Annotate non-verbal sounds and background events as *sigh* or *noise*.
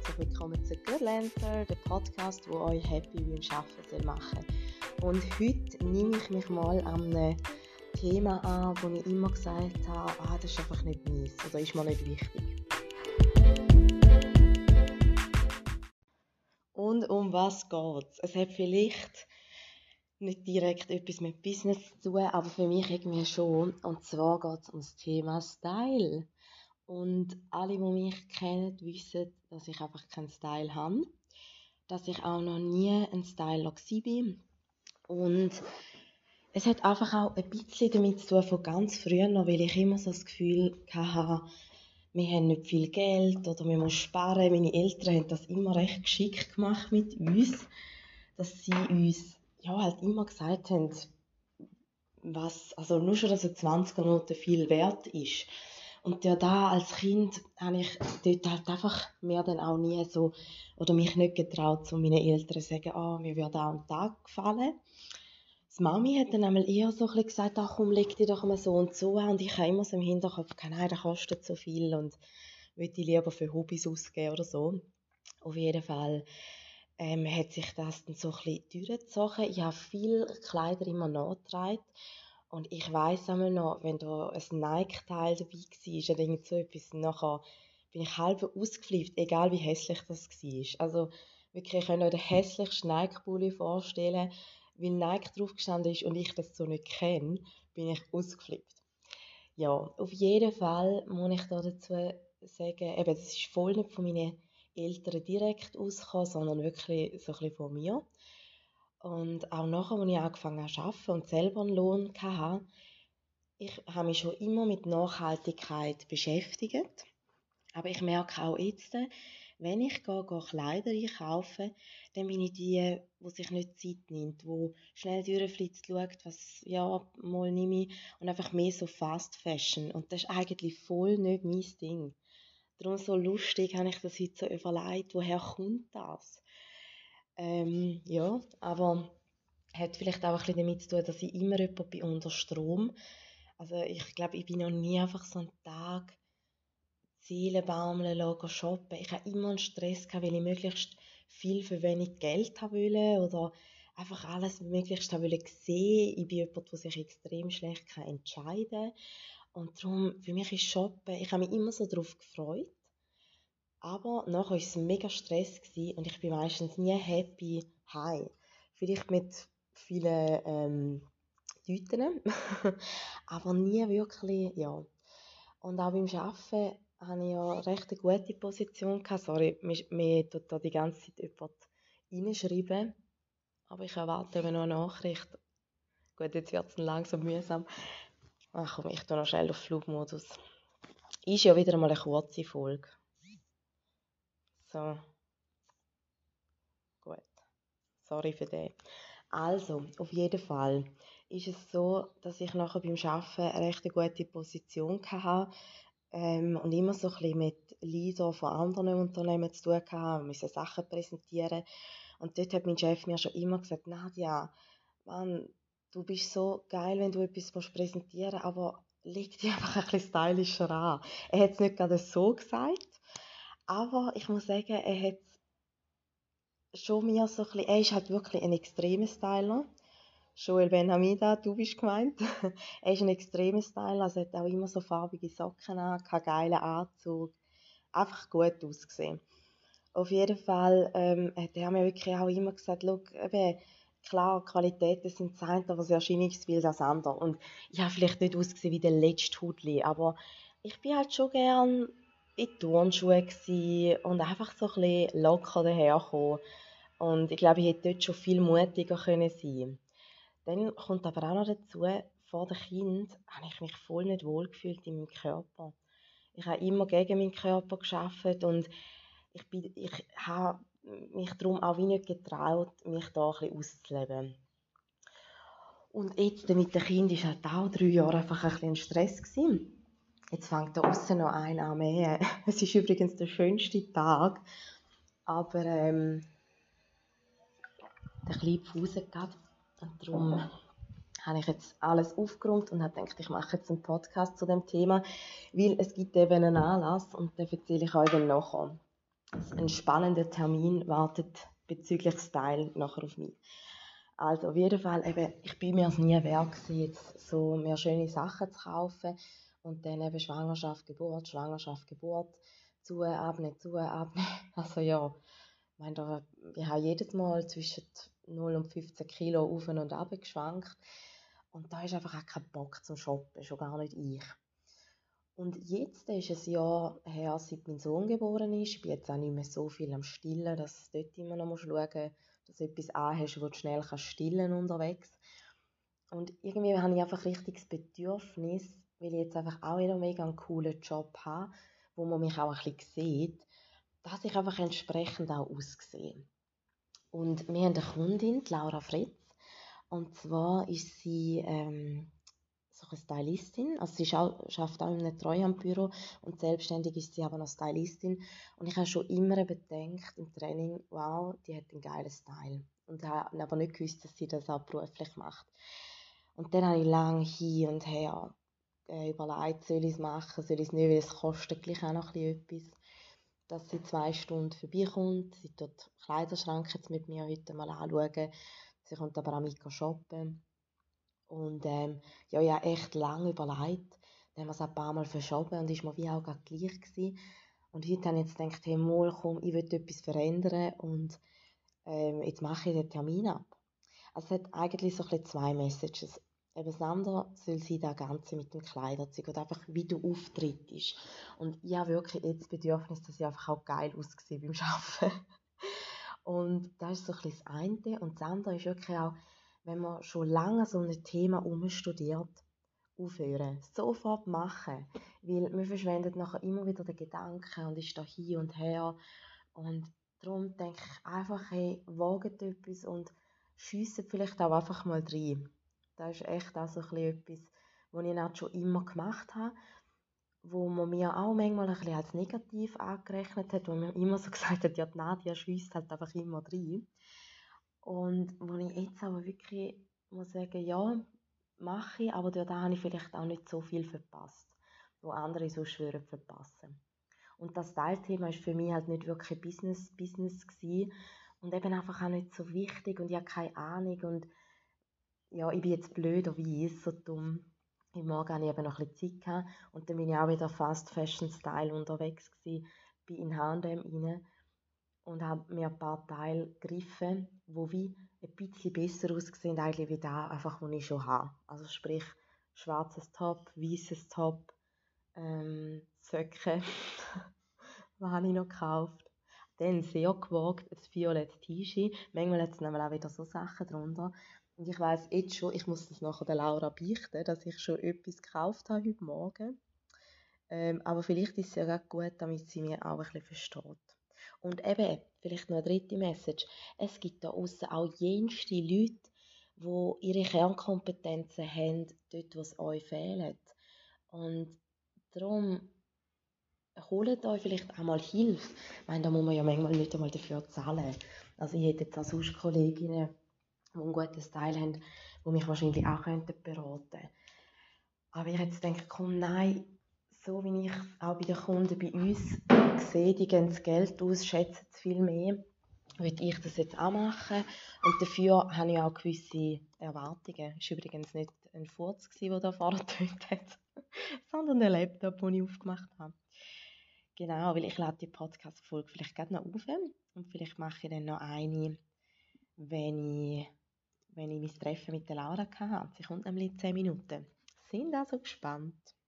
herzlich willkommen zu Girlancer, dem Podcast, wo euch happy beim Arbeiten machen soll. Und heute nehme ich mich mal an einem Thema an, wo ich immer gesagt habe, ah, das ist einfach nicht meins oder ist mir nicht wichtig. Und um was geht es? Es hat vielleicht nicht direkt etwas mit Business zu tun, aber für mich irgendwie schon. Und zwar geht es um das Thema Style. Und alle, die mich kennen, wissen, dass ich einfach keinen Style habe. Dass ich auch noch nie ein Styler war. Und es hat einfach auch ein bisschen damit zu tun von ganz früher noch, weil ich immer so das Gefühl hatte, wir haben nicht viel Geld oder wir müssen sparen. Meine Eltern haben das immer recht geschickt gemacht mit uns, dass sie uns ja, halt immer gesagt haben, was, also nur schon, dass eine 20er Note viel wert ist. Und ja, da als Kind habe ich dort halt einfach mir dann auch nie so, oder mich nicht getraut, zu meinen Eltern zu sagen, oh, mir würde auch ein Tag gefallen. Die Mami hat dann einmal eher so ein gesagt, ach komm, leg dich doch mal so und so an. Und ich habe immer so im Hinterkopf, nein, das kostet so viel und würde ich lieber für Hobbys ausgeben oder so. Auf jeden Fall ähm, hat sich das dann so ein bisschen durchgezogen. Ich habe viele Kleider immer nachgetragen und ich weiss einmal noch, wenn da ein Nike-Teil dabei war oder irgend so etwas, nachher bin ich halb ausgeflippt, egal wie hässlich das war. Also wirklich, ich kann euch den hässlichsten Nike-Pulli vorstellen, weil Nike drauf gestanden ist und ich das so nicht kenne, bin ich ausgeflippt. Ja, auf jeden Fall muss ich da dazu sagen, eben, das ist voll nicht von meinen Eltern direkt ausgekommen, sondern wirklich so ein bisschen von mir. Und auch nachher, als ich angefangen habe zu arbeiten und selber einen Lohn hatte, ich habe mich schon immer mit Nachhaltigkeit beschäftigt. Aber ich merke auch jetzt, wenn ich gehe, gehe Kleider einkaufe, dann bin ich die, die sich nicht Zeit nimmt, die schnell durchflitzt, schaut, was, ja, mal nehme ich, und einfach mehr so Fast Fashion. Und das ist eigentlich voll nicht mein Ding. Darum so lustig habe ich das heute so überlegt, woher kommt das? Ähm, ja, aber hat vielleicht auch ein damit zu tun, dass ich immer jemand bin unter Strom. Also ich glaube, ich bin noch nie einfach so einen Tag Ziele baumeln lassen, shoppen. Ich habe immer einen Stress gehabt, weil ich möglichst viel für wenig Geld haben wollte oder einfach alles möglichst haben wollte sehen. Ich bin jemand, der sich extrem schlecht entscheiden kann. Und darum, für mich ist Shoppen, ich habe mich immer so darauf gefreut. Aber nachher war es mega Stress gewesen und ich bin meistens nie happy heim. Vielleicht mit vielen ähm, Tüten, *laughs* aber nie wirklich, ja. Und auch beim Arbeiten hatte ich ja recht eine gute Position. Gehabt. Sorry, mir, tut da die ganze Zeit jemand reinschreiben. Aber ich erwarte eben noch eine Nachricht. Gut, jetzt wird es langsam mühsam. Ach komm, ich tue noch schnell auf Flugmodus. Ist ja wieder einmal eine kurze Folge. So. Gut. Sorry für den. Also, auf jeden Fall ist es so, dass ich nachher beim Arbeiten eine recht gute Position hatte ähm, und immer so ein bisschen mit Leadern von anderen Unternehmen zu tun hatte, müssen Sachen präsentieren. Und dort hat mein Chef mir schon immer gesagt, Nadja, Mann, du bist so geil, wenn du etwas präsentieren willst, aber leg dich *laughs* einfach ein bisschen stylischer an. Er hat es nicht gerade so gesagt, aber ich muss sagen, er hat schon mir so ein bisschen, er ist halt wirklich ein extremer Styler. Joel Benhamida, du bist gemeint. *laughs* er ist ein extremer Styler, also hat auch immer so farbige Socken an, keinen geilen Anzug. Einfach gut ausgesehen. Auf jeden Fall ähm, hat er mir wirklich auch immer gesagt, eben, klar, Qualitäten sind das eine, aber das Erscheinungsbild das andere. Und ich habe vielleicht nicht ausgesehen wie der letzte Hudli, aber ich bin halt schon gern in Turnschuhe und einfach so ein bisschen locker daherkommen. Und ich glaube, ich hätte dort schon viel mutiger können sein Dann kommt aber auch noch dazu, vor dem Kind habe ich mich voll nicht wohl gefühlt in meinem Körper. Ich habe immer gegen meinen Körper geschafft und ich, bin, ich habe mich darum auch wie nicht getraut, mich da ein bisschen auszuleben. Und jetzt mit dem Kind war halt auch drei Jahre einfach ein bisschen Stress. Gewesen. Jetzt fängt da außen noch einer an mehr. *laughs* Es ist übrigens der schönste Tag, aber ähm, der kleine Fuß gab und darum habe ich jetzt alles aufgeräumt und habe gedacht, ich mache jetzt einen Podcast zu dem Thema, weil es gibt eben einen Anlass und den erzähle ich euch dann nachher. ein spannender Termin wartet bezüglich Style nachher auf mich. Also auf jeden Fall, eben, ich bin mir es nie wert jetzt so mir schöne Sachen zu kaufen und dann eben Schwangerschaft, Geburt, Schwangerschaft, Geburt, zu, abnehmen, zu, abnehmen. *laughs* Also ja, ich meine, ich habe jedes Mal zwischen 0 und 15 Kilo auf und ab geschwankt und da ist einfach auch kein Bock zum Shoppen, schon gar nicht ich. Und jetzt ist es Jahr her, seit mein Sohn geboren ist. Ich bin jetzt auch nicht mehr so viel am Stillen, dass du dort immer noch schauen musst, dass du etwas anhast, wo du schnell kannst stillen unterwegs. Und irgendwie habe ich einfach richtig das Bedürfnis, weil ich jetzt einfach auch wieder mega einen coolen Job habe, wo man mich auch ein bisschen sieht, dass ich einfach entsprechend auch aussehe. Und wir haben eine Kundin, Laura Fritz, und zwar ist sie ähm, so eine Stylistin. Also sie arbeitet auch in einem Treuhandbüro und selbstständig ist sie aber noch Stylistin. Und ich habe schon immer bedenkt im Training, wow, die hat einen geilen Style. Und habe aber nicht gewusst, dass sie das auch beruflich macht. Und dann habe ich lange hin und her äh, überlegt, soll ich es machen, soll ich es nicht, weil es kostet gleich auch noch ein bisschen etwas. Dass sie zwei Stunden vorbeikommt, sie tut den Kleiderschrank jetzt mit mir heute mal anschauen, Sie kommt aber auch mit shoppen. Und ähm, ja, habe echt lange überlegt. Dann haben wir es ein paar Mal verschoben und ist mir wie auch gleich gewesen. Und heute habe ich jetzt gedacht, hey, mal, komm, ich will etwas verändern und ähm, jetzt mache ich den Termin ab. Also es hat eigentlich so ein zwei Messages. Eben das soll sein, das Ganze mit dem Kleiderzeug oder einfach, wie du auftrittst. Und ich habe wirklich jetzt das Bedürfnis, dass ich einfach auch geil aussehe beim *laughs* Arbeiten. Und das ist so ein bisschen das eine. Und das andere ist wirklich auch, wenn man schon lange so ein Thema umstudiert, aufhören. Sofort machen. Weil man verschwendet nachher immer wieder den Gedanken und ist da hin und her. Und darum denke ich einfach, hey, wagt etwas und schiessen vielleicht auch einfach mal rein. Das ist echt auch so etwas, was ich auch schon immer gemacht habe wo man mir auch manchmal ein bisschen als negativ angerechnet hat, wo man immer so *laughs* gesagt hat, ja, die Nadia schießt halt einfach immer rein. Und wo ich jetzt aber wirklich muss sagen, ja, mache ich, aber da habe ich vielleicht auch nicht so viel verpasst, wo andere so schwören verpassen. Und das Teilthema ist für mich halt nicht wirklich Business, Business gewesen und eben einfach auch nicht so wichtig und ich habe keine Ahnung und ja, ich bin jetzt blöd oder wie ist so dumm im Morgen hatte ich eben noch ein bisschen Zeit gehabt und dann bin ich auch wieder Fast Fashion Style unterwegs gewesen, bin in H&M rein und habe mir ein paar Teile gegriffen, wo wie ein bisschen besser aussehen eigentlich wie da, einfach, was ich schon habe. Also sprich, schwarzes Top, weißes Top, ähm, Söcke, *laughs* was habe ich noch gekauft? Dann sehr gewagt, ein violettes T-Shirt. Manchmal hat es auch wieder so Sachen drunter. Und ich weiß jetzt schon, ich muss das nachher der Laura beichten, dass ich schon etwas gekauft habe heute Morgen. Ähm, aber vielleicht ist es ja gut, damit sie mir auch ein bisschen versteht. Und eben, vielleicht noch eine dritte Message. Es gibt da außen auch jenste Leute, die ihre Kernkompetenzen haben, dort, wo es euch fehlt. Und darum holt euch vielleicht auch mal Hilfe. Ich meine, da muss man ja manchmal nicht einmal dafür zahlen. Also ich hätte jetzt auch sonst Kolleginnen, die einen guten Style haben, die mich wahrscheinlich auch könnten beraten Aber ich jetzt denke, komm, nein, so wie ich auch bei den Kunden bei uns sehe, die geben das Geld aus, schätzen es viel mehr, würde ich das jetzt auch machen. Und dafür habe ich auch gewisse Erwartungen. Es war übrigens nicht ein Furz, der da vorne hat, *laughs* sondern ein Laptop, den ich aufgemacht habe. Genau, weil ich lade die Podcast-Folge vielleicht gerade noch auf und vielleicht mache ich dann noch eine, wenn ich wenn ich mein Treffen mit der Laura hatte. Sie kommt nämlich in 10 Minuten. Sind also gespannt.